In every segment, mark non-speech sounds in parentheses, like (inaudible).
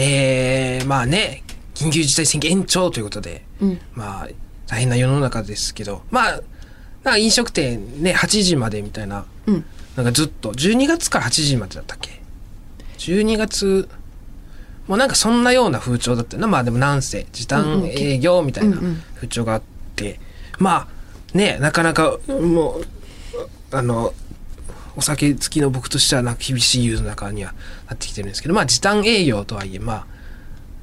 えー、まあね、緊急事態宣言延長ということで、うんまあ、大変な世の中ですけど、まあ、なんか飲食店ね、8時までみたいな、うんなんかずっと、12月から8時までだったっけ ?12 月、もうなんかそんなような風潮だったよな。まあでもなんせ、時短営業みたいなうんうん風潮があって、まあ、ね、なかなか、もう、あの、お酒好きの僕としてはなんか厳しい世の中にはなってきてるんですけど、まあ時短営業とはいえ、まあ、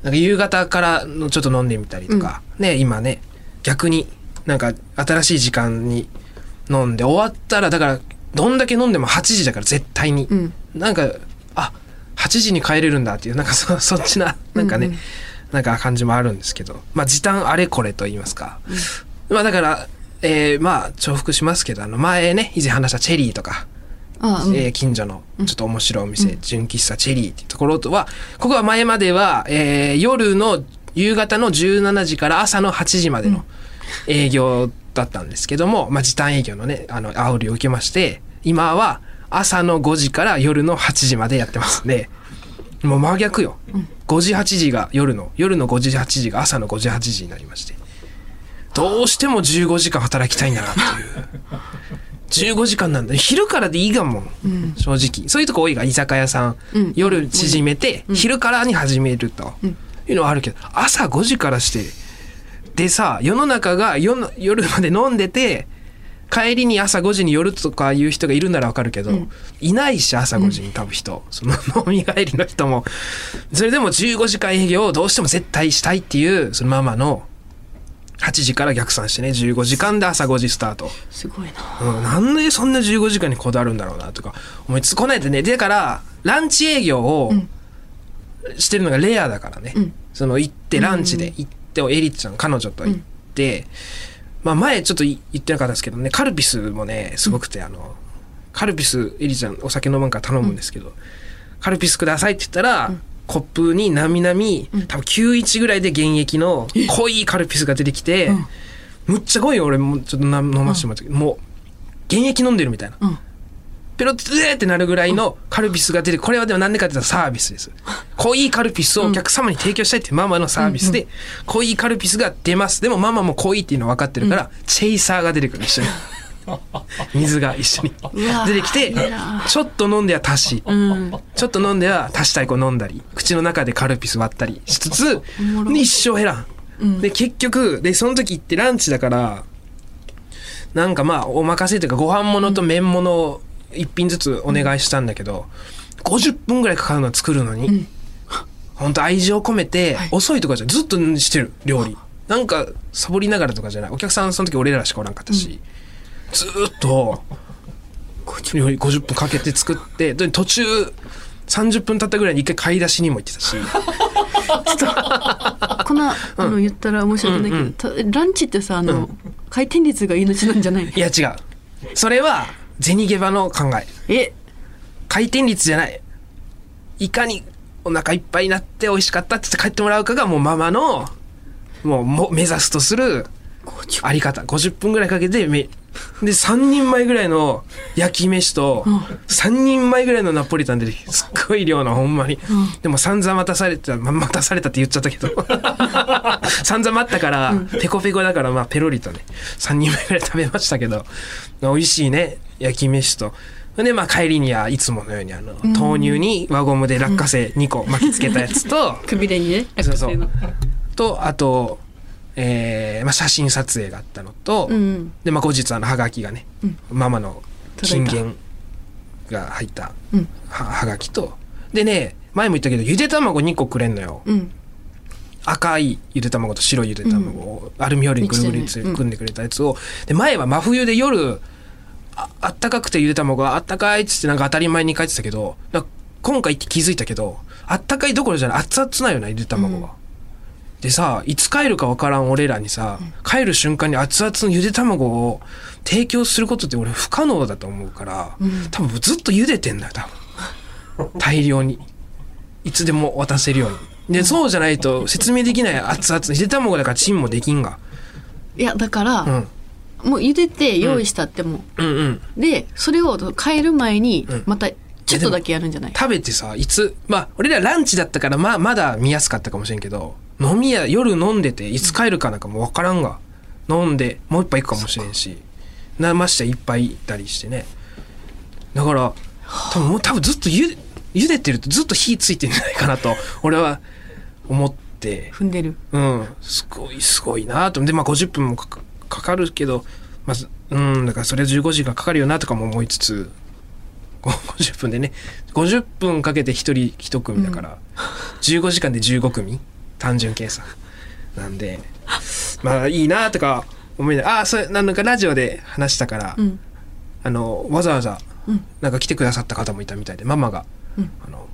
なんか夕方からのちょっと飲んでみたりとか、ね、今ね、逆になんか新しい時間に飲んで終わったら、だから、どんだけ飲んでも8時だから絶対に。うんなんか、あ、8時に帰れるんだっていう、なんかそ (laughs) そっちな、なんかね、うんうんなんか感じもあるんですけど、まあ時短あれこれと言いますか。まあだから、えーまあ重複しますけど、あの前ね、以前話したチェリーとか、あうん。えー近所のちょっと面白いお店、純喫茶チェリーっていうところとは、ここは前までは、えー夜の夕方の17時から朝の8時までの営業だったんですけども、まあ時短営業のね、あの、煽りを受けまして、今は朝の5時から夜の8時までやってますんで、もう真逆よ。5時8時が夜の、夜の5時8時が朝の5時8時になりまして、どうしても15時間働きたいんだなっていう。15時間なんだ。昼からでいいがもん。正直。そういうとこ多いが、居酒屋さん。うん夜縮めて、昼からに始めると。いうのはあるけど、朝5時からして、でさ、世の中が夜の夜まで飲んでて、帰りに朝5時に寄るとかいう人がいるならわかるけど、いないし朝5時に多分人、その飲み帰りの人もそれでも15時間営業をどうしても絶対したいっていうそのママの8時から逆算してね15時間で朝5時スタート、すごいな。うん、なんでそんな15時間にこだわるんだろうなとか思いつつこないでね。だからランチ営業をしてるのがレアだからね、うん。その行ってランチで行ってエリちゃん彼女と行って、まあ前ちょっと言ってなかったですけどねカルピスもねすごくて、あのカルピスエリちゃんお酒飲むんから頼むんですけど、カルピスくださいって言ったら、コップになみなみ多分91ぐらいで原液の濃いカルピスが出てきて、むっちゃ濃いよ俺もちょっとな飲ませてもらったけど、もう原液飲んでるみたいな、うん。ペロッてってなるぐらいのカルピスが出てこれはでもなんでかって言ったらサービスです。(laughs) 濃いカルピスをお客様に提供したいっていうママのサービスで濃いカルピスが出ます。でもママも濃いっていうの分かってるから、チェイサーが出てくる一緒に (laughs) 水が一緒に出てきてちょっと飲んでは足しうん。ちょっと飲んでは足したいこう飲んだり。口の中でカルピス割ったりしつつ一生減らん、うん。で結局でその時行ってランチだからなんかまあお任せというかご飯物と麺物を一品ずつお願いしたんだけど、50分ぐらいかかるの作るのに、ほん。と愛情込めて、遅いとかじゃずっとしてる料理。なんかサボりながらとかじゃない。お客さんその時俺らしかおらんかったし、ずーっと料理50分かけて作ってで途中30分経ったぐらいに一回買い出しにも行ってたし。このあの言ったら面白くないけど、たランチってさあの、回転率が命なんじゃない？いや違う。それは銭ゲバの考え。え？回転率じゃない。いかにお腹いっぱいになって美味しかったって言って帰ってもらうかがもうママのもうも目指すとするあり方。50分ぐらいかけてめで3人前ぐらいの焼き飯と3人前ぐらいのナポリタンですっごい量のほんまに、でも散々待たされた、ま、待たされたって言っちゃったけど。(laughs) 散々待ったから、ペコペコだからまあペロリとね3人前ぐらい食べましたけど。美味しいね焼き飯と。でまあ帰りにはいつものようにあの豆乳に輪ゴムで落花生2個巻きつけたやつと、くびれにねそうそう。落花生のとあと、えーまあ、写真撮影があったのと、うん。で、まあ、後日あのハガキがね、ママの金言が入ったうん。ははがきとでね前も言ったけどゆで卵2個くれんのよ。うん。赤いゆで卵と白いゆで卵をアルミホイルにぐるぐる組んでくれたやつをで前は真冬で夜ああったかくてゆで卵があったかいっつってなんか当たり前に書いてたけど今回って気づいたけどあったかいどころじゃない熱々なよなゆで卵が。でさいつ帰るかわからん俺らにさ、帰る瞬間に熱々のゆで卵を提供することって俺不可能だと思うから、多分ずっと茹でてんだよ多分。(laughs) 大量に。いつでも渡せるように。でそうじゃないと説明できない熱々ゆで卵だからチンもできんが。いやだから、うん。もう茹でて用意したっても、う。んうん。でそれを帰る前にうん。またちょっとだけやるんじゃない？食べてさいつまあ俺らランチだったからまあまだ見やすかったかもしれんけど飲み屋夜飲んでていつ帰るかなんかもう分からんが、飲んでもう一杯行くかもしれんし。なまして一杯いたりしてね。だから多分もう多分ずっとゆ茹でてるとずっと火ついてんじゃないかなと俺は思って。踏んでる。うん。すごいすごいなと。でまあ50分もかかるけどまずうんだからそれ15時間かかるよなとかも思いつつこう50分でね。50分かけて1人1組だから、15時間で15組単純計算なんでまあいいなとか思いながらああそれなんかラジオで話したから、うん。あのわざわざうん。なんか来てくださった方もいたみたいでママがうん「あの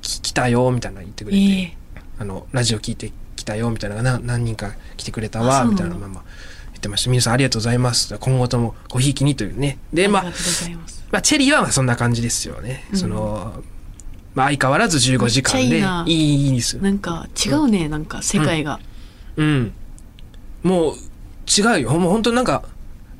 き来たよ」みたいなの言ってくれて、ええ。あのラジオ聞いてきたよみたいなな何人か来てくれたあわみたいなママ言ってました。皆さんありがとうございます。今後ともごひいきにというね。でまあまあ、チェリーはまあそんな感じですよね。うん。その、まあ、相変わらず15時間で、いいないいいいですよ。なんか違うね、なんか世界が、うん。もう、違うよ。もう本当なんか、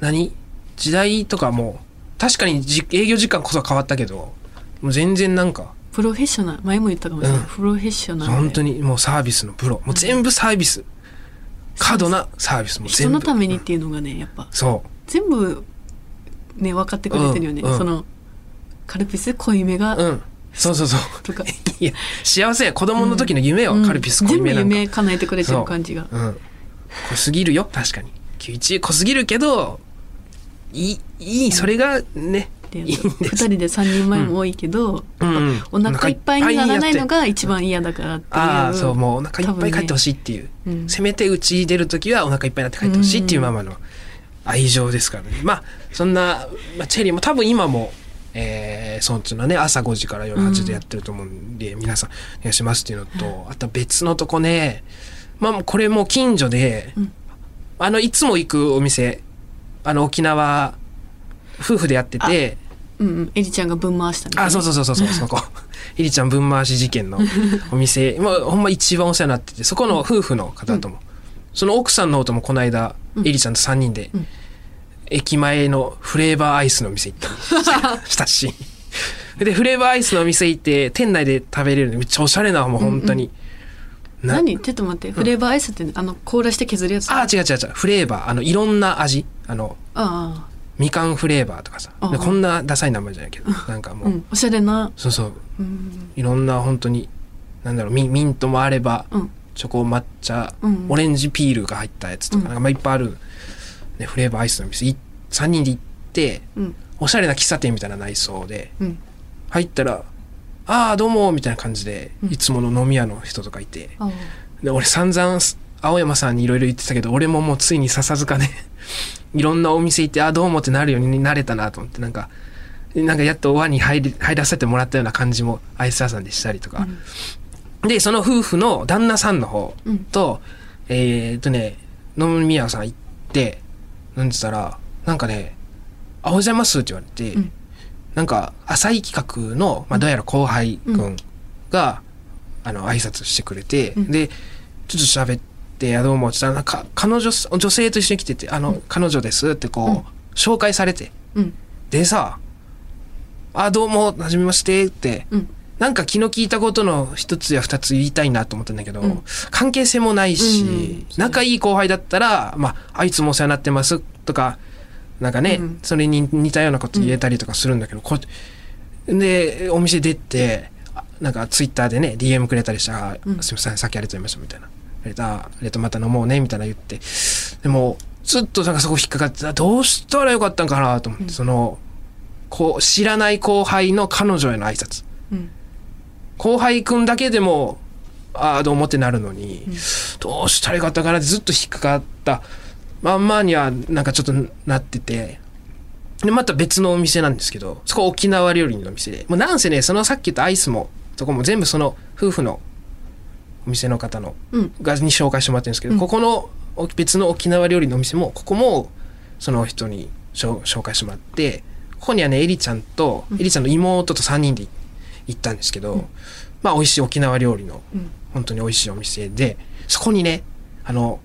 何？時代とかも、確かにじ営業時間こそ変わったけど、もう全然なんか、プロフェッショナル前も言ったかもしれない、うんプロフェッショナルで本当にもうサービスのプロ。もう全部サービス。過度なサービスも全部。人のためにっていうのがねやっぱそう。全部ね分かってくれてるよね、うんうんそのカルピス濃いめが、うん。そうそうそう。とか (laughs) いや、幸せや。子供の時の夢よ。うんカルピス濃いめなんか。全部夢叶えてくれてる感じがうん。濃すぎるよ、確かに。91濃すぎるけど、いい、いい、それがね、でいいんです。2人で3人前も多いけど、うんうんお腹いっぱいにならないのが一番嫌だからっていうああ、そう、もうお腹いっぱい帰ってほしい、っていう。うんせめてうち出るときはお腹いっぱいになって帰ってほしいっていうママの愛情ですからね。まあ、そんな、まあ、チェリーも多分今も、えー、そっちのね、朝5時から夜8時でやってると思うんで、皆さんお願いしますっていうのと、あと別のとこね、まあ、これもう近所で、うん。あの、いつも行くお店、あの、沖縄、夫婦でやってて、うんうん、エリちゃんが分回したみたいな。あ、そうそうそうそうそう、(laughs) そこ。エリちゃん分回し事件のお店、まあ、ほんま一番お世話になってて、そこの夫婦の方とも、その奥さんの方ともこの間、うん。エリちゃんと3人で、うん駅前のフレーバーアイスのお店行った。りしたし。で、フレーバーアイスのお店行って、店内で食べれる。のめっちゃおしゃれな、もう本当に。な何？ちょっと待って。フレーバーアイスって、あの凍らして削るやつ？あ、違う違う違う。フレーバー、あの、いろんな味。あの、あみかんフレーバーとかさ。こんなダサい名前じゃないけど、なんかもう、あうん。おしゃれな。そうそう、うん。いろんな本当になんだろうミミントもあればうん。チョコ抹茶、うん。オレンジピールが入ったやつとか,、うん。なんかまあいっぱいある、ね、フレーバーアイスの店い3人で行ってうん。おしゃれな喫茶店みたいな内装でうん。入ったら「ああどうも」みたいな感じで、うん。いつもの飲み屋の人とかいてあで俺散々青山さんにいろいろ言ってたけど俺ももうついに笹塚で (laughs) いろんなお店行って「ああどうも」ってなるようになれたなと思ってなんかなんかやっと輪に入り入らせてもらったような感じもアイス屋さんでしたりとか、でその夫婦の旦那さんの方うん。と、えーっとね飲み屋さん行って飲んでたらなんかね「あおはようございます」って言われて、うん。なんか浅い企画の、まあ、どうやら後輩くんが、あの挨拶してくれて、うん。でちょっと喋って「いやどうも」って言ったらなんか彼女女性と一緒に来てて「あの、彼女です」ってこう、うん。紹介されて。うん。でさ「あどうもはじめまして」ってうんなんか気の利いたことの一つや二つ言いたいなと思ったんだけど、うん関係性もないし、うん仲いい後輩だったら、まあ、あいつもお世話になってますとか、なんかね、うんそれに似たようなこと言えたりとかするんだけど、こで、お店出て、あなんかツイッターでね、DM くれたりしたら、あうんすみません、さっきありがとうございました、みたいな。ありがとう、ありがとうまた飲もうね、みたいな言って。でも、ずっとなんかそこ引っかかって、あどうしたらよかったんかなと思って、うんその、こう、知らない後輩の彼女への挨拶。うん後輩くんだけでもああどうもってなるのに、うん。どうしたらよかったかなってずっと引っかかった。まんまにはなんかちょっとなってて。でまた別のお店なんですけどそこ沖縄料理の店で。もうなんせねそのさっき言ったアイスもそこも全部その夫婦のお店の方のうん。がに紹介してもらってるんですけど、うん。ここのお別の沖縄料理のお店もここもその人に紹介してもらってここにはねエリちゃんと、うん。エリちゃんの妹と3人で行ったんですけど、うん。まあ美味しい沖縄料理のうん。本当に美味しいお店でそこにねあの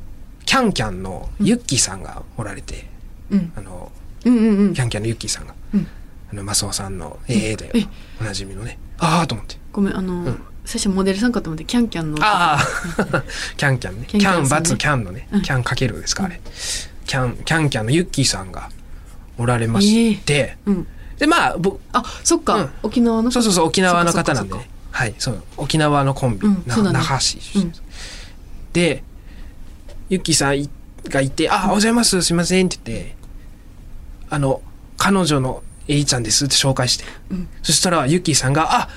キャンキャンのユッキーさんがおられて、うん。あのうんうんうん。キャンキャンのユッキーさんが。うん。あのマスオさんの「ええだよ。え。おなじみのね。ああと思って。ごめんあの、ん。最初モデルさんかと思ってキャンキャンの。ああ (laughs) キャンキャンね。キキャンバツキャンのね。うん。キャンかけるですかあれ。キャンキャンキャンのユッキーさんがおられまして、うんでまあ僕あそっか、うん。沖縄のそうそうそう沖縄の方なんで。はいそう。沖縄のコンビ、なうんね那覇市出身。です、でユッキーさんいがいて「あおはようございます。すいません」って言って「あの彼女のエイちゃんです」って紹介して、うん。そしたらユッキーさんが「あ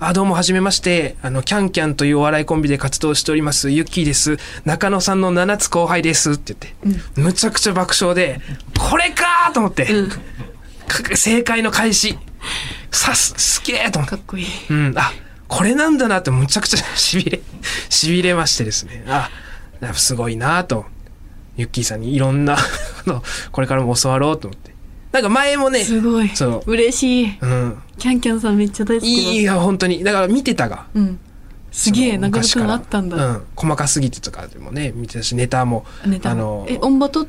あどうもはじめまして。あのキャンキャンというお笑いコンビで活動しております。ユッキーです。中野さんの7つ後輩です」って言って、むちゃくちゃ爆笑で「これか!」と思って、うん。か正解の開始さすすげえと思って。かっこいい。うん、あこれなんだなってむちゃくちゃ (laughs) しびれしびれましてですね。あすごいなと。ユッキーさんにいろんな (laughs) のこれからも教わろうと思って。なんか前もねすごい。そう。嬉しい。うん。キャンキャンさんめっちゃ大好きだ。いいや本当に。だから見てたが。うん。すげえその中野くん昔から。あったんだ、うん、細かすぎてとかでもね見てたしネタも。ネタあのえオンバト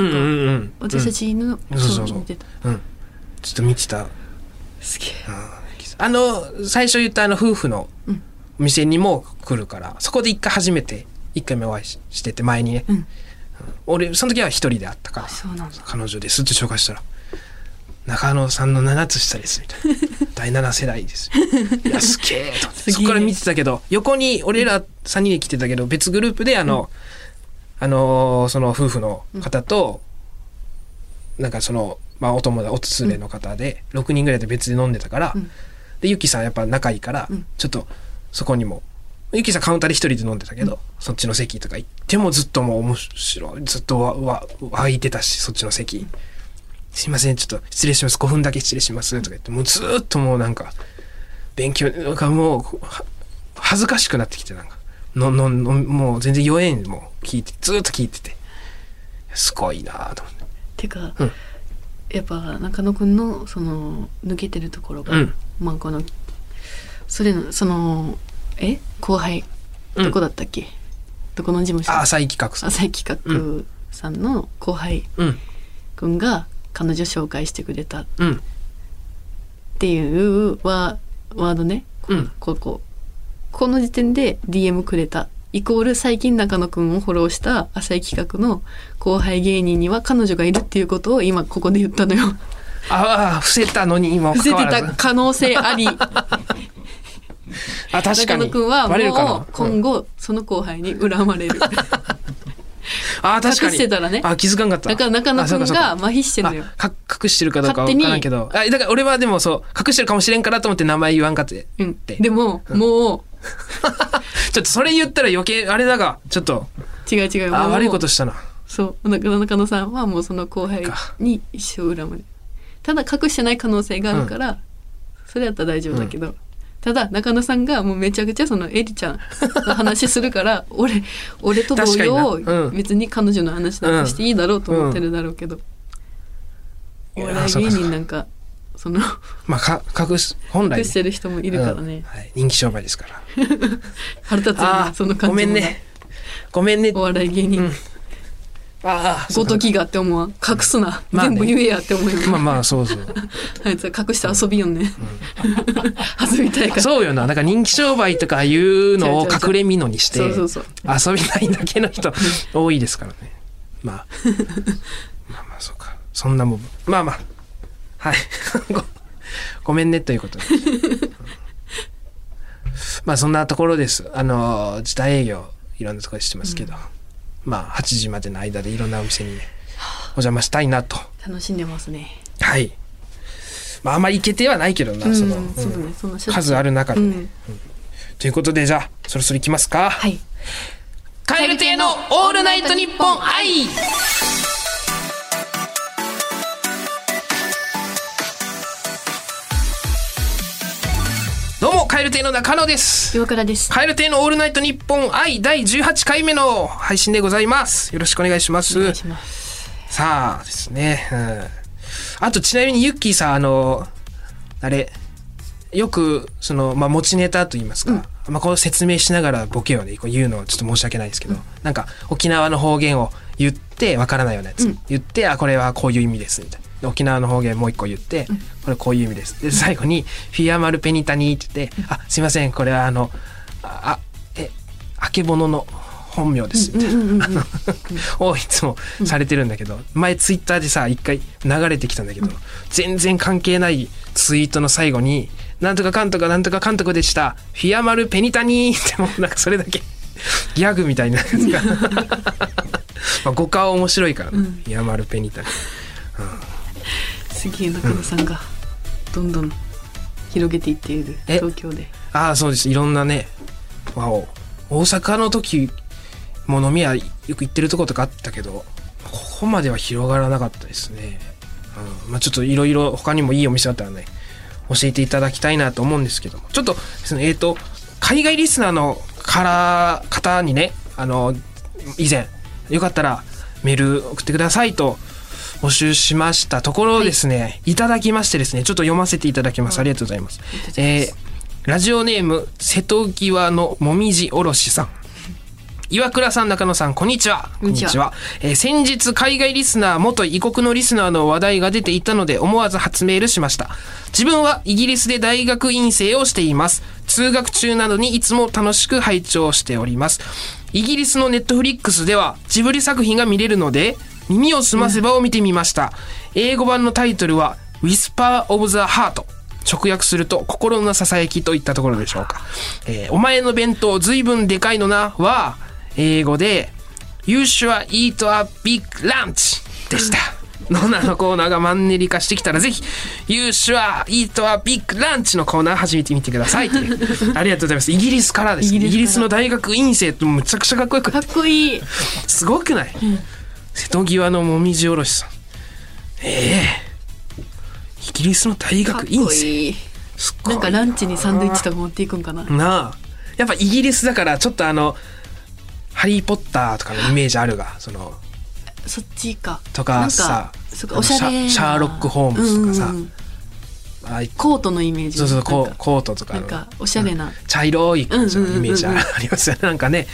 うんうんうん。私たちの、うん。そうそうそう。見てたうん、うん、ちょっと見てた。すげえ。あの最初言ったあの夫婦のうんお店にも来るからそこで一回初めて一回目お会いししてて前にね、うん。俺その時は一人で会ったからそうなんだ。彼女です。って紹介したら「中野さんの7つ下です」みたいな「(laughs) 第7世代です」いやすげえと。(laughs) 思ってそこから見てたけど横に俺ら3人で来てたけど別グループであの、あのーその夫婦の方と、なんかその、まあ、お友達おつれの方で、6人ぐらいで別で飲んでたから、うん。でゆきさんやっぱ仲いいから、うん。ちょっとそこにもゆきさんカウンターで一人で飲んでたけど、そっちの席とか行ってもずっともう面白いずっとわわ湧いてたしそっちの席。すいませんちょっと失礼します。5分だけ失礼します。とか言ってもうずっともうなんか勉強がもうは恥ずかしくなってきてなんかのののもう全然弱えんもう聞いてずっと聞いてて。すごいなと思って。てか、うん。やっぱ中野くんのその抜けてるところが、うん。まあこのそれのそのえ？後輩うん。どこだったっけ、どこの事務所？あ浅井企画さん。浅井企画さんの後輩うん。くんが彼女紹介してくれた。っうん。ていうワワードね、こうん。こここの時点で DM くれた。イコール最近中野くんをフォローした浅井企画の後輩芸人には彼女がいるっていうことを今ここで言ったのよ。ああ伏せたのにも伏せてた可能性あり。あ確かに。中野くんはもう今後その後輩に恨まれる。あ確かに。隠してたらね。あ気づかんかった。だから中野くんが麻痺してるのよ。隠してるかどうかわからんけど。あだから俺はでもそう隠してるかもしれんからと思って名前言わんかって。うん。で、でも、も (laughs) ちょっとそれ言ったら余計あれだがちょっとう違う違う。あ悪いことしたな。そう。中野さんはもうその後輩に一生恨まれる。ただ隠してない可能性があるから、それやったら大丈夫だけど、ただ中野さんがもうめちゃくちゃそのエリちゃんの話するから (laughs) 俺俺と同様、うん。別に彼女の話なんかしていいだろうと思ってるだろうけど、うん。お笑い芸人なんかそのまあか隠す本来隠してる人もいるからね、うん。はい、人気商売ですから。(laughs) 腹立つよあねその感じもめんね。ごめんね。お笑い芸人、うん。ああごときがって思わ。ん隠すな、まあね。全部言えやって思うよ、まあまあそうそう。(laughs) あいつは隠して遊びよんね、(laughs) 遊びたいから。そうよな。だから人気商売とかいうのを隠れみのにして遊びたいだけの人多いですからね。まあ。まあまあそうか。そんなもん。まあまあはい。ごごめんねということで。まあそんなところです。あの時短営業いろんなところでしてますけど、まあ8時までの間でいろんなお店にねお邪魔したいなと。楽しんでますね。はい。まああんまり行けてはないけどな、うんその、数ある中で。ね、うん。ということでじゃあそろそろ行きますか、はい。カエル亭のオールナイトニッポン愛どうもカエル亭の中野です。岩倉です。カエル亭のオールナイトニッポン愛第18回目の配信でございます。よろしくお願いします。お願いします。さあですね、うん、あとちなみにユッキーさんあのあれよくその、まあ、持ちネタと言いますか、まあ、こう説明しながらボケをねこう言うのはちょっと申し訳ないですけど、なんか沖縄の方言を言ってわからないようなやつ、うん。言ってあこれはこういう意味ですみたいな。で沖縄の方言もう一個言って、これこういう意味です。で最後に「フィアマルペニタニ」って言って「あすいませんこれはあのああえあけぼのの本名です」みたいな、(laughs) をいつもされてるんだけど、前ツイッターでさ一回流れてきたんだけど、全然関係ないツイートの最後に「なんとかかんとかなんとかかんとかでした。フィアマルペニタニ」ってもうなんかそれだけ (laughs) ギャグみたいなやつが。(laughs) まあ語化は面白いから、ね。フィアマルペニタニすげえ中野さんがどんどん広げていっているえ？東京で。ああそうです。いろんなねわお大阪の時も飲み屋よく行ってるとことかあったけどここまでは広がらなかったですね、うん。まあ、ちょっといろいろ他にもいいお店あったらね教えていただきたいなと思うんですけども。ちょっとですねえっ、と海外リスナーのから方にねあの以前よかったらメール送ってくださいと募集しましたところですね、い、ただきましてですねちょっと読ませていただきます。ありがとうございます。いえーラジオネーム瀬戸際のもみじおろしさん。岩倉さん中野さんこんにちは。こんにちは。えー先日海外リスナー元異国のリスナーの話題が出ていたので思わず初メールしました。自分はイギリスで大学院生をしています。通学中などにいつも楽しく拝聴しております。イギリスのネットフリックスではジブリ作品が見れるので耳をすませばを見てみました、英語版のタイトルは Whisper of the Heart 直訳すると心のささやきといったところでしょうか、えーお前の弁当ずいぶんでかいのなは英語で You sure eat a big lunch でした。のなのコーナーがマンネリ化してきたらぜひ You sure eat a big lunch のコーナー始めてみてください。という。ありがとうございます。イギリスからですね。イイギリスから。ギリスの大学院生ってむちゃくちゃかっこよくかっこいい。すごくない、瀬戸際のもみじおろしさん。ええ。イギリスの大学院生。なんかランチにサンドイッチとか持っていくんかな。なあ。やっぱイギリスだからちょっとあの「ハリー・ポッター」とかのイメージあるがそのそっちか。とかさかおしゃれな。シャシャーロックホームズとかさ。うんうんうんコートのイメージ。そうそうココートとかのなんかおしゃれな。茶色い感じのイメージあうん。うんうんありますよね。なんかね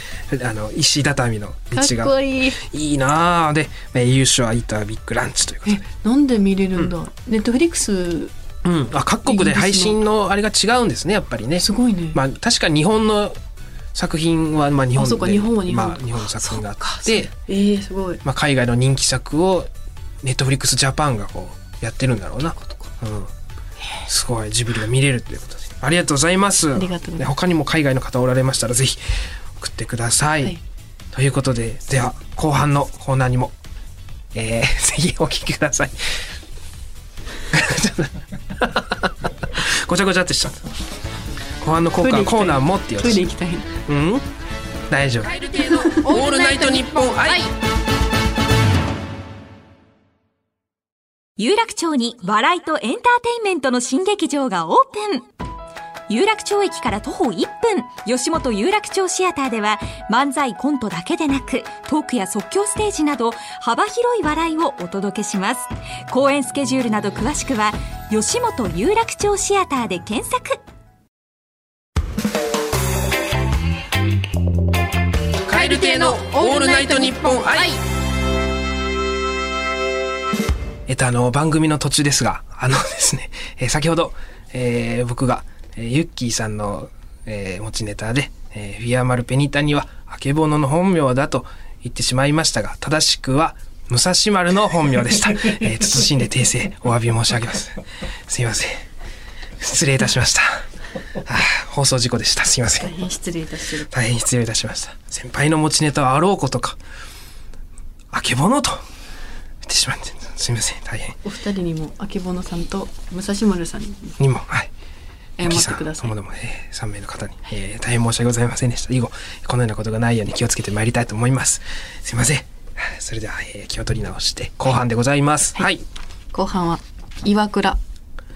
あの石畳の道かっがこいい。いいなあで「優勝はいたビッグランチ」ということで。えなんで見れるんだ、ネットフリックス？うん、あ各国で配信のあれが違うんですねやっぱりね。すごいね、まあ確かに日本の作品はまあ日本で。あそうか日本は日本。まあ、日本の作品があそってえー、すごい。まあ、海外の人気作をネットフリックスジャパンがこうやってるんだろうな、うん、すごいジブリが見れるということでありがとうございます。ありがとうございます。で他にも海外の方おられましたらぜひ送ってください、はい。ということででは後半のコーナーにも、えー、(laughs) ぜひお聞きください。ごちゃごちゃってしちゃった。後半のコーナーコーナーもって言われて。トイレ行きたい。うん？大丈夫。オールナイトニッポン愛有楽町に笑いとエンターテインメントの新劇場がオープン。有楽町駅から徒歩1分。吉本有楽町シアターでは漫才コントだけでなくトークや即興ステージなど幅広い笑いをお届けします。公演スケジュールなど詳しくは吉本有楽町シアターで検索。蛙亭のオールナイトニッポン愛。えっとあの番組の途中ですがあの (laughs) ですね、えー先ほど、えー僕が、えーユッキーさんの、えー持ちネタで、えーフィアマルペニタにはあけぼのの本名だと言ってしまいましたが正しくは武蔵丸の本名でした、(laughs) えー謹んで訂正お詫び申し上げます。すいません。失礼いたしました。あー放送事故でした。すいません。大変失礼いたし大変失礼いたしました。先輩の持ちネタはあろうことかあけぼのと言ってしまってすみません大変。お二人にもあけぼのさんと武蔵丸さんににもはい。謝ってください。ともども、えー、3名の方に、えー大変申し訳ございませんでした。以後このようなことがないように気をつけてまいりたいと思います。すいません。それでは、えー気を取り直して後半でございます。はい、後半は岩倉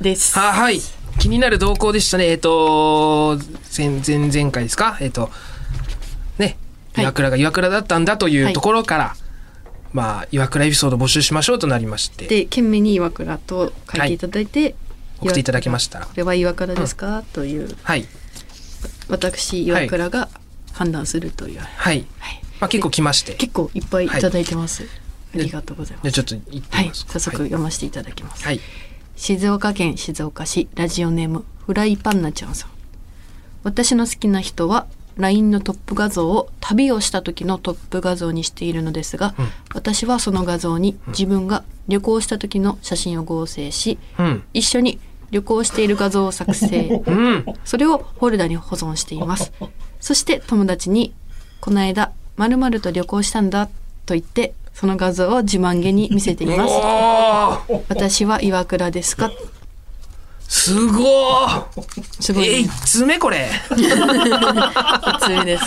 です。ははい。気になる動向でしたね。えっ、と前前々回ですか？えっ、とねはい。岩倉が岩倉だったんだといはいうところから、まあ岩倉エピソード募集しましょうとなりまして。で懸命に岩倉と書いていただいて、送っていただきましたら。これは岩倉ですか、というはい。私岩倉が判断するという、はい、はい。まあ、結構来まして。結構いっぱいいただいてます、ありがとうございます。じゃあちょっと言ってみはい、ます。か。早速読ませていただきます。はい。静岡県静岡市ラジオネームフライパンナちゃんさん。私の好きな人は LINE のトップ画像を旅をした時のトップ画像にしているのですが、私はその画像に自分が旅行した時の写真を合成し、うん。一緒に旅行している画像を作成。(laughs) うん。それをフォルダに保存しています。そして友達に「この間〇〇と旅行したんだ」と言ってその画像を自慢げに見せています。私は岩倉ですか？すごーすごい、え、ね一、通目これ。普通です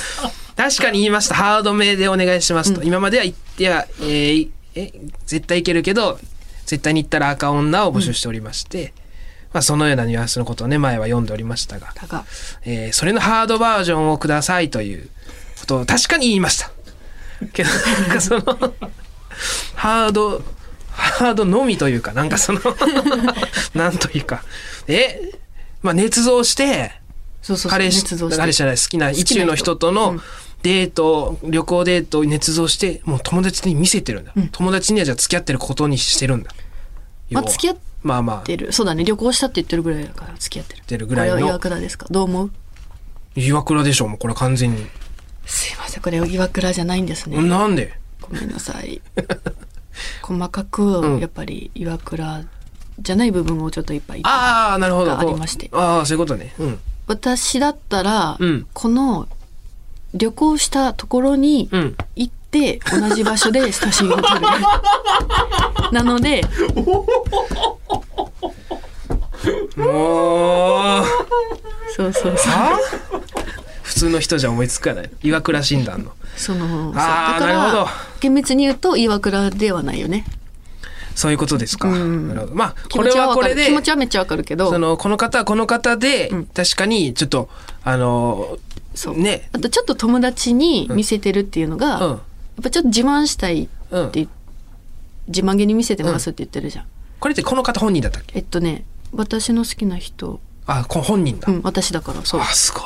確かに言いました。ハードめでお願いしますと。今までは言ってや、えーえ、絶対いけるけど、絶対に言ったら赤女を募集しておりまして、まあそのようなニュアンスのことをね、前は読んでおりましたがえーそれのハードバージョンをくださいということを確かに言いました。けど、なんかその、ハード、ハードのみというか、なんかその、(laughs) なんというか、え、まあ捏造して、そうそうそう彼氏彼氏じゃない好きな意中の人とうのん。デート、旅行デートを捏造してもう友達に見せてるんだ、友達にはじゃあ付き合ってることにしてるんだ。まあ付き合っまあまあ。てるそうだね。旅行したって言ってるぐらいだから付き合ってる。てるぐらいの。岩倉ですか？どう思う？岩倉でしょもうこれ完全に、すいません。これ岩倉じゃないんですね。なんで？ごめんなさい (laughs) 細かくうん。やっぱり岩倉じゃない部分をちょっといっぱいああなるほど。がありまして。ああそういうことね。うん。私だったら、うん。この旅行したところにうん。行って同じ場所で (laughs) 写真を撮る。(laughs) なのでもうそうそうそう通の人じゃ思いつかない。岩倉診断の。そのあーだからなるほど。厳密に言うと岩倉ではないよね。そういうことですか、うん。なるほど。まあ気これはこれで気持ちはめっちゃわかるけど。そのこの方はこの方で、うん。確かにちょっとあのそう。ね。あとちょっと友達に見せてるっていうのが、うん。やっぱちょっと自慢したいうん。って、自慢げに見せてますって言ってるじゃん、これってこの方本人だったっけ？えっとね私の好きな人。あこ本人だ、うん私だからそう。あすごい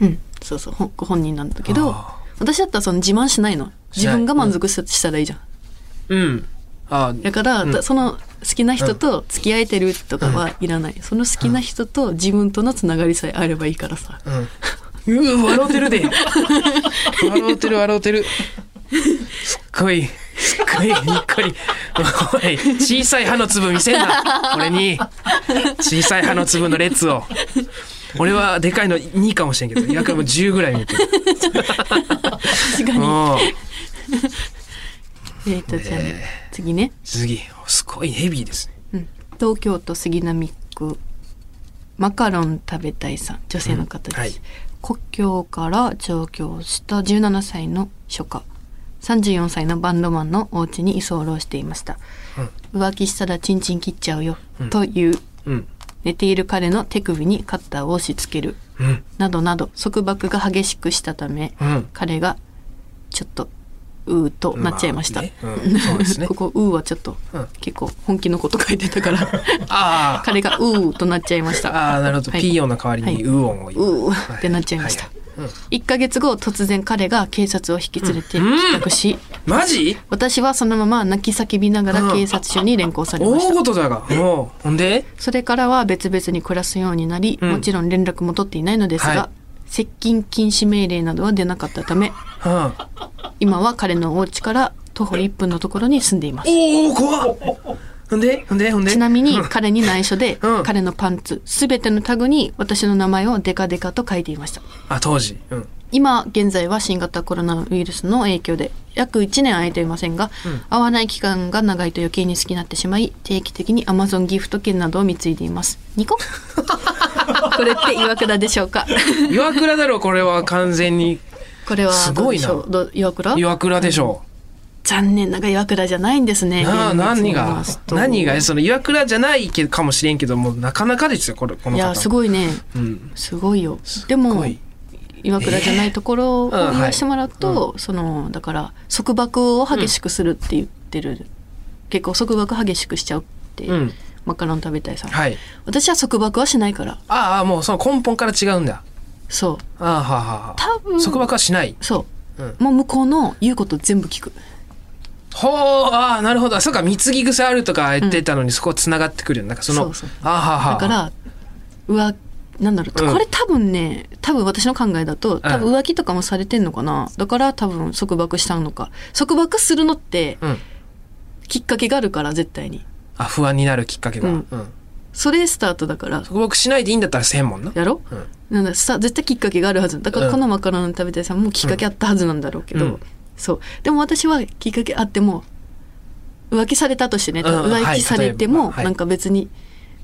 うんそうそうほご本人なんだけどあ私だったらその自慢しないの。自分が満足ししたらいいじゃん、うん。あだから、うん。だその好きな人と付き合えてるとかはいらない、その好きな人と自分とのつながりさえあればいいからさ、うん。(laughs) うわ笑うてるで。笑うてる笑うてる。すっごいすっごいにっこり。おい小さい歯の粒見せんな。俺に。小さい歯の粒の列を俺はでかいの2かもしれんけど岩倉も10ぐらい見てる。確かに。うん。えっとじゃあね、次ね、次。すごいヘビーですね。うん、東京都杉並区。マカロン食べたいさん。女性の方です、はい。国境から上京した17歳の初夏34歳のバンドマンのお家に居候していました、浮気したらチンチン切っちゃうよ、といううん寝ている彼の手首にカッターを押し付ける。うん。などなど束縛が激しくしたため、うん。彼がちょっとうーとなっちゃいました、まあね。ね。(laughs) ここうーはちょっと、うん。結構本気のこと書いてたから。(laughs) 彼がうーとなっちゃいました。あーなるほど、はい。ピー音の代わりにウー音を言う。ーってなっちゃいました、はい。はい。1ヶ月後突然彼が警察を引き連れてうん。帰宅し、マジ？私はそのまま泣き叫びながら警察署に連行されました、大事。だがもうほんでそれからは別々に暮らすようになり、うんもちろん連絡も取っていないのですが、はい。接近禁止命令などは出なかったためうん今は彼のお家から徒歩1分のところに住んでいます。おお怖っ。ほんで？ほんで？ほんで？ちなみにうん。彼に内緒で、うん。彼のパンツすべてのタグに私の名前をデカデカと書いていました。あ当時。うん今現在は新型コロナウイルスの影響で約1年空いていませんが、会わない期間が長いと余計に好きになってしまい定期的に Amazon ギフト券などを貢いでいます。ニコ？(laughs) これって岩倉でしょうか？岩倉だろこれは完全に。これはすごいな。岩倉？岩倉でしょ。残念ながら岩倉じゃないんですね。あ何が？何が？その岩倉じゃないけかもしれんけどもうなかなかですよこれこの方。いやすごいね。うん。すごいよ。でも岩倉じゃないところをえーうん言わしてもらうと、そのだから束縛を激しくするって言ってる、結構束縛激しくしちゃうって、うん。マカロン食べたいさん、はい。私は束縛はしないから。ああもうその根本から違うんだ。そう。ああはあはあはあ。多分束縛はしない。そう。うん。もう向こうの言うこと全部聞く。ほうああなるほど。そうか貢ぎ癖あるとか言ってたのに、そこつながってくるよなんかそのそうそう。あーはーはーだからうわなんだろう、うん。これ多分ね多分私の考えだと多分浮気とかもされてんのかな。だから多分束縛したのか。束縛するのってうん。きっかけがあるから絶対に。あ不安になるきっかけが、ううん。んそれスタートだから。束縛しないでいいんだったらせんもんな。やろ？うん。なんださ絶対きっかけがあるはず。だからうん。このマカロニ食べてさもうきっかけあったはずなんだろうけど、うん。そう。でも私はきっかけあっても浮気されたとしてね、うん。浮気されても、はい。なんか別に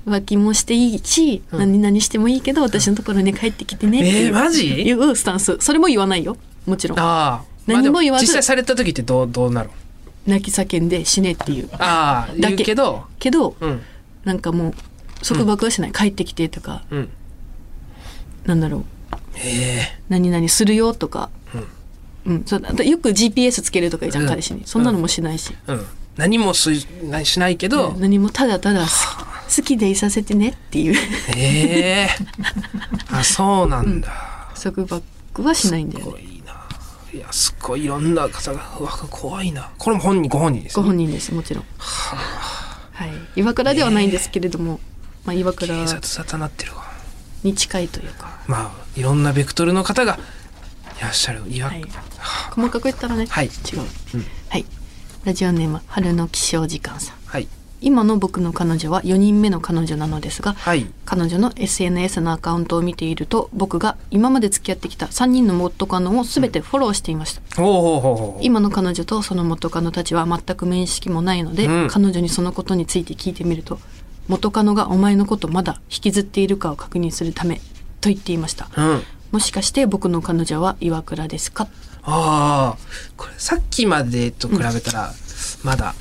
浮気もしていいし、うん。何々してもいいけど私のところに帰ってきてねっていう,、えー、マジ？いうスタンス。それも言わないよ。もちろん。ああ何も言わず。実際された時ってどうどうなる？泣き叫んで死ねっていう。ああだけ。ど？けどうん。なんかもう束縛はしない、帰ってきてとか。うん。なんだろう。え何々するよとか、うん。そうだよく GPS つけるとかいいじゃん、うん。彼氏に。そんなのもしないし、えうん何もすなしないけど、何もただただ好きでいさせてねっていう。ええ (laughs) あそうなんだ、束縛はしないんだよね。すごいな。いやすっごいいろんな方がうわ怖いな。これも本人ご本人ですね。ご本人ですもちろん。はい。岩倉ではないんですけれども、まあ、岩倉警察沙汰なってるわ。に近いというか、まあいろんなベクトルの方がいらっしゃる。いや、はい、細かく言ったらね、はい。違う、うん。はいラジオネーム春の起床時間さん。はい。今の僕の彼女は4人目の彼女なのですがはい。彼女の SNS のアカウントを見ていると僕が今まで付き合ってきた3人の元カノを全てフォローしていました、ほうほうほうほう。今の彼女とその元カノたちは全く面識もないので、うん。彼女にそのことについて聞いてみると元カノがお前のことまだ引きずっているかを確認するためと言っていました。うん。もしかして僕の彼女は岩倉ですか？ああこれさっきまでと比べたらまだ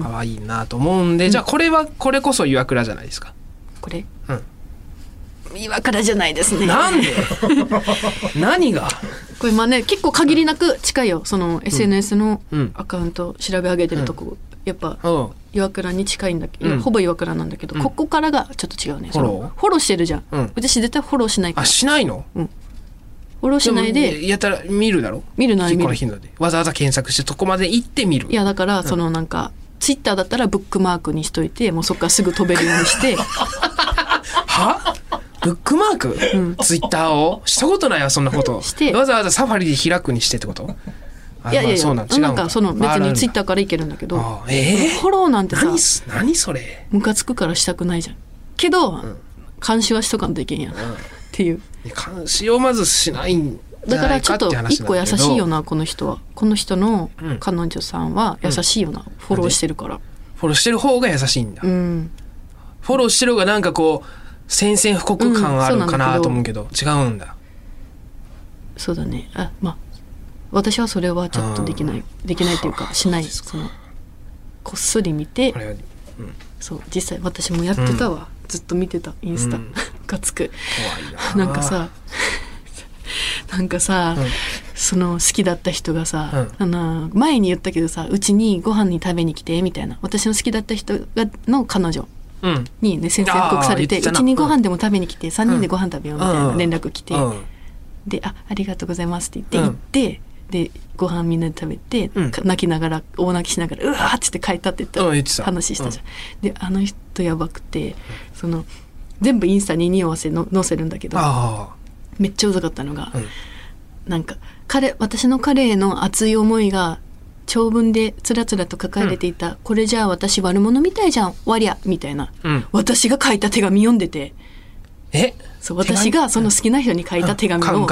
可愛いなと思うんで、じゃあこれはこれこそ岩倉じゃないですか？これ？うん。岩倉じゃないですね。なんで？(laughs) 何が？これまあね結構限りなく近いよ。その SNS のうん。アカウント調べ上げてるとこ、やっぱうん。岩倉に近いんだけど、うん。ほぼ岩倉なんだけど、うん。ここからがちょっと違うね。フォロー？そのフォローしてるじゃん、うん。私絶対フォローしないかあしないの？ォローしないで。もやったら見るだろ？見るなら見る。わざわざ検索してそこまで行って見る。いやだからそのなんか、ツイッターだったらブックマークにしといてもうそこからすぐ飛べるようにして。(laughs) は？ブックマーク、ツイッターを？したことないわそんなこと。して。わざわざサファリで開くにしてってこと。あいやいやいや、まあそうなんかその別にツイッターーからいけるんだけどあええフォローなんてさ何それ？ムカつくからしたくないじゃん。けど、監視はしとかんといけんや。ん、っていう監視をまずしないんじだからちょっと一個優しいよなこの人はこの人のうん彼女さんは優しいよな、フォローしてるからフォローしてる方が優しいんだ、うん。フォローしてる方がなんかこう宣戦布告感あるかなと思うけど,、違うんだ。そうだね。あまあ私はそれはちょっとできない。できないっていうかしない。そのこっそり見てこれはそう実際私もやってたわ、ずっと見てたインスタ、うん。がつく。怖いな。なんかさなんかさ、うん。その好きだった人がさ、うあの前に言ったけどさうちにご飯に食べに来てみたいな。私の好きだった人がの彼女うん。にね宣戦布告されてうちにご飯でも食べに来て3人でご飯食べようみたいなうん。連絡来て、うん。で「あありがとうございます」ってうん言って行って、でご飯みんなで食べて、うん。か泣きながら大泣きしながら「うわ!」っつって帰ったって言ったうん言ってた。話したじゃん。であの人やばくてその全部インスタに匂わせの載せるんだけどあめっちゃうざかったのが、うん。なんか彼私の彼への熱い思いが長文でつらつらと書かれていた、これじゃあ私悪者みたいじゃんわりゃみたいな、あうん。私が書いた手紙読んでてえ？そう私がその好きな人に書いた手紙かを、うん。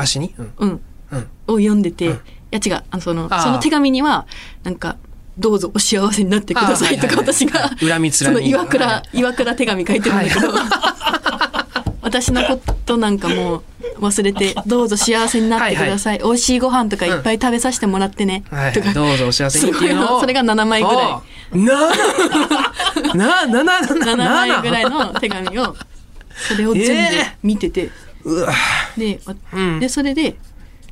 うん、うん。を読んでて、うん。いや違う。あのそのあー。その手紙にはなんか「どうぞお幸せになってください」とかあーはいはい。はい私が恨みつらみ。その岩倉、は岩倉手紙書いてるんだけど、(laughs) 私のことなんかもう忘れて「どうぞ幸せになってください」美味しいご飯とかいっぱい食べさせてもらってね」はいとか。どうぞお幸せにっていうのを。(laughs) それが7枚ぐらい。なななない7枚ぐらいの手紙をそれを全部え見てて、うわ。でわうん。でそれで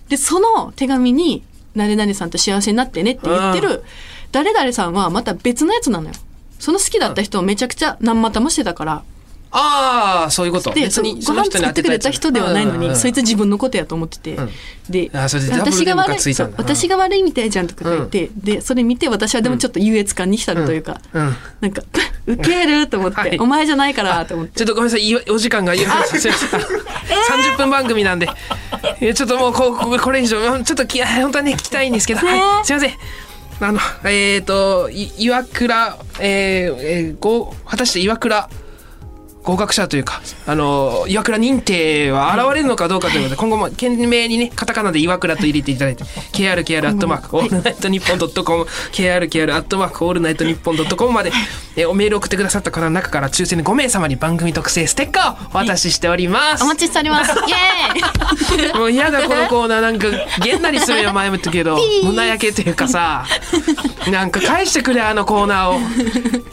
でその手紙に「誰々さんと幸せになってね」って言ってる誰々さんはまた別のやつなのよ。その好きだった人をめちゃくちゃ何股もしてたからああそういうこと。で別にご飯作ってくれた人ではないのに、そいつつ自分のことやと思ってて、うん。で私が悪い私が悪いみたいじゃんとか言って、でそれ見て私はでもちょっと優越感に浸るというか、うん。なんか (laughs) ウケると思って、はい。お前じゃないからと思って。ちょっとごめんなさいいお時間がいいません。(laughs) 30分番組なんで。ちょっともうこうここれ以上ちょっとき本当はね聞きたいんですけど、はい、すいません。あのえっ、とい岩倉えーえーご果たして岩倉合格者というか、あの、岩倉認定は現れるのかどうかということで、今後も懸命にね、カタカナで岩倉と入れていただいて、krkr アットマークオールナイトニッポンドットコム、krkr アットマークオールナイトニッポンドットコムまで、えーおメール送ってくださった方の中から抽選で5名様に番組特製ステッカーをお渡ししております。お待ちしております。イエーイ。もう嫌だこのコーナー。なんかげんなりするよ前も言ったけど。(laughs) 胸焼けというかさ。なんか返してくれあのコーナーを。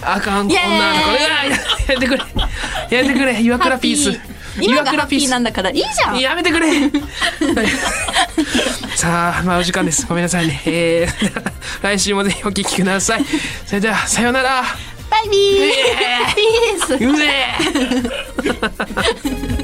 あかんこんなの。これうわややめてくれやめてくれ。(laughs) 岩倉ピース。今がハッピーなんだからいいじゃん。やめてくれ。(laughs) (laughs) さあまあお時間です。ごめんなさいね。えー、来週もぜひお聞きください。それではさようなら。バイビー。ピース。うぜえ